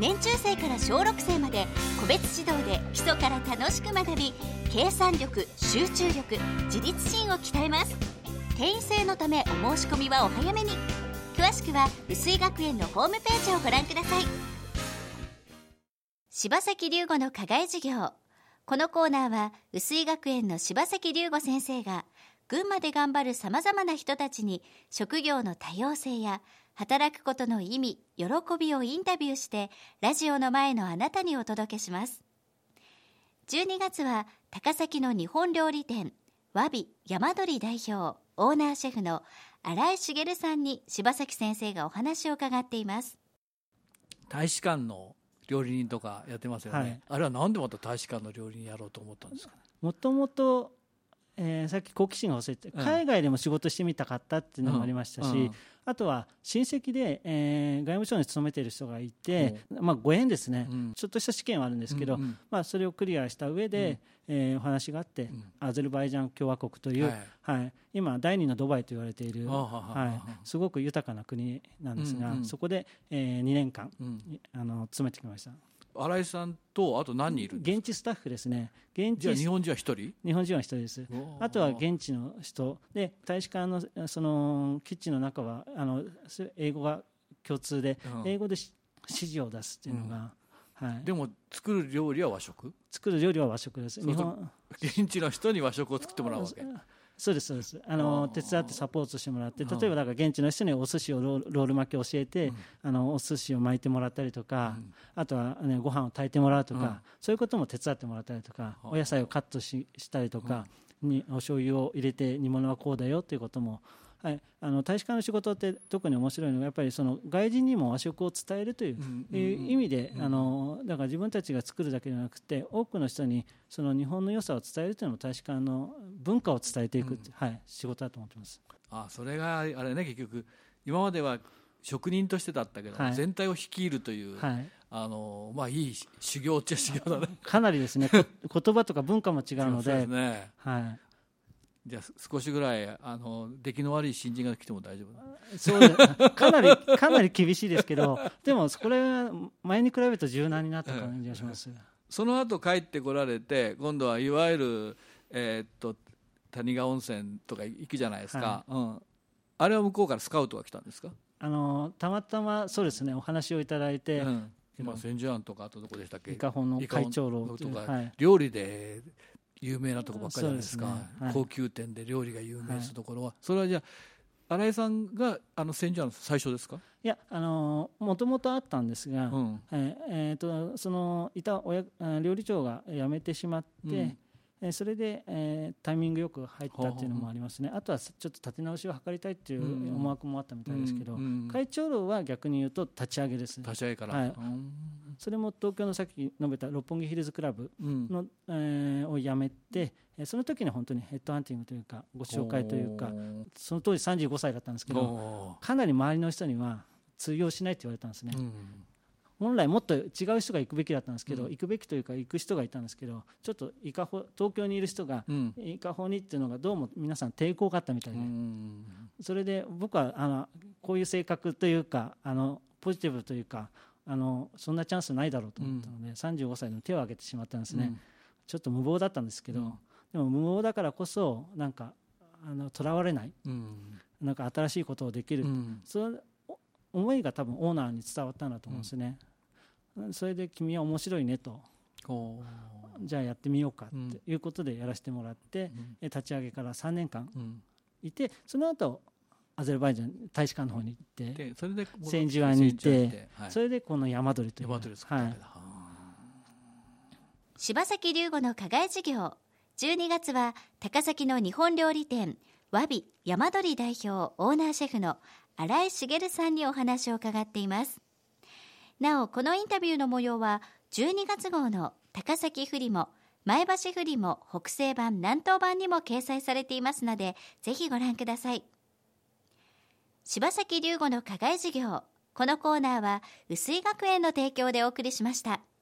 年中生から小6生まで個別指導で基礎から楽しく学び計算力集中力自立心を鍛えます。定員制のためお申し込みはお早めに。詳しくは薄井学園のホームページをご覧ください。柴崎龍吾の課外授業。このコーナーは薄井学園の柴崎龍吾先生が群馬で頑張るさまざまな人たちに職業の多様性や働くことの意味喜びをインタビューしてラジオの前のあなたにお届けします。12月は高崎の日本料理店わび山鳥代表オーナーシェフの新井茂さんに柴崎先生がお話を伺っています。大使館の料理人とかやってますよね、はい、あれは何でまた大使館の料理人やろうと思ったんですかね？もともとえー、さっき好奇心が忘れて、海外でも仕事してみたかったっていうのもありましたし、うん。うん、あとは親戚で、えー、外務省に勤めている人がいて、まあ、ご縁ですね、うん、ちょっとした試験はあるんですけど、うんうん、まあ、それをクリアした上で、うん、えー、お話があって、アゼルバイジャン共和国という、はい、はい、今、第二のドバイと言われている、はい、すごく豊かな国なんですが、そこで、えー、2年間、あの詰めてきました。新井さんとあと何人いる現地スタッフですね。現地日本人は一人？日本人は一人です。あとは現地の人。で大使館のそのキッチンの中はあの英語が共通で、うん、英語で指示を出すっていうのが、うん、はい、でも作る料理は和食？作る料理は和食です。日本。現地の人に和食を作ってもらうわけそうですそうです。あの手伝ってサポートしてもらって例えばだから現地の人にお寿司をロール巻き教えて、うん、あのお寿司を巻いてもらったりとか、うん、あとは、ね、ご飯を炊いてもらうとか、うん、そういうことも手伝ってもらったりとか、お野菜をカットししたりとか、にお醤油を入れて煮物はこうだよということもはい、あの大使館の仕事って特に面白いのがやっぱりその外人にも和食を伝えるという,、意味で、あのだから自分たちが作るだけではなくて多くの人にその日本の良さを伝えるというのも大使館の文化を伝えていく、はい、仕事だと思ってます。あそれがあれね結局。今までは職人としてだったけど、はい、全体を率いるという、はい、あのまあいい修行っちゃ修行だね。かなりですね。言葉とか文化も違うので。ね、はい、じゃあ少しぐらいあの出来の悪い新人が来ても大丈夫そうかなりかなり厳しいですけどでもこれは前に比べると柔軟になった感じがします、その後帰ってこられて今度はいわゆる、えー、っと谷川温泉とか行くじゃないですか、はい、うん、あれは向こうからスカウトが来たんですか？あのたまたまそうですねお話をいただいて、うん、今千住庵とかあとどこでしたっけ？伊香保の会長楼とか、はい、料理で有名なとこばっかりじゃないですか、ね。はい、高級店で料理が有名するところは、はい、それはじゃあ新井さんがあの千住庵最初ですか？いやあのもともとあったんですが、うん、ええー、とそのいた親料理長が辞めてしまって、うんえそれで、えー、タイミングよく入ったっていうのもありますね、あとはちょっと立て直しを図りたいっていう思惑もあったみたいですけど、会長楼は逆に言うと立ち上げです、立ち上げから、はい、それも東京のさっき述べた六本木ヒルズクラブの、うん、えー、を辞めて、その時に本当にヘッドハンティングというかご紹介というかその当時35歳だったんですけどかなり周りの人には通用しないって言われたんですね。うん本来もっと違う人が行くべきだったんですけど、うん、行くべきというか行く人がいたんですけどちょっと伊香保東京にいる人が、伊香保にっていうのがどうも皆さん抵抗があったみたいで、それで僕はあのこういう性格というかあのポジティブというかあのそんなチャンスないだろうと思ったので、うん、35歳の手を挙げてしまったんですね、うん、ちょっと無謀だったんですけど、うん、でも無謀だからこそなんかとらわれない、うん、なんか新しいことをできる、その思いが多分オーナーに伝わったんだと思うんですね、それで君は面白いねと。じゃあやってみようかっていうことでやらせてもらって、立ち上げから3年間いてその後アゼルバイジャン大使館の方に行ってそれで千住湾に行って、はい、それでこの山鳥という山鳥作った、はい、柴崎龍吾の課外授業。12月は高崎の日本料理店わび山鳥代表オーナーシェフの新井茂さんにお話を伺っています。なおこのインタビューの模様は12月号の高崎フリも前橋フリも北西版南東版にも掲載されていますのでぜひご覧ください。柴崎龍吾の課外授業このコーナーは薄井学園の提供でお送りしました。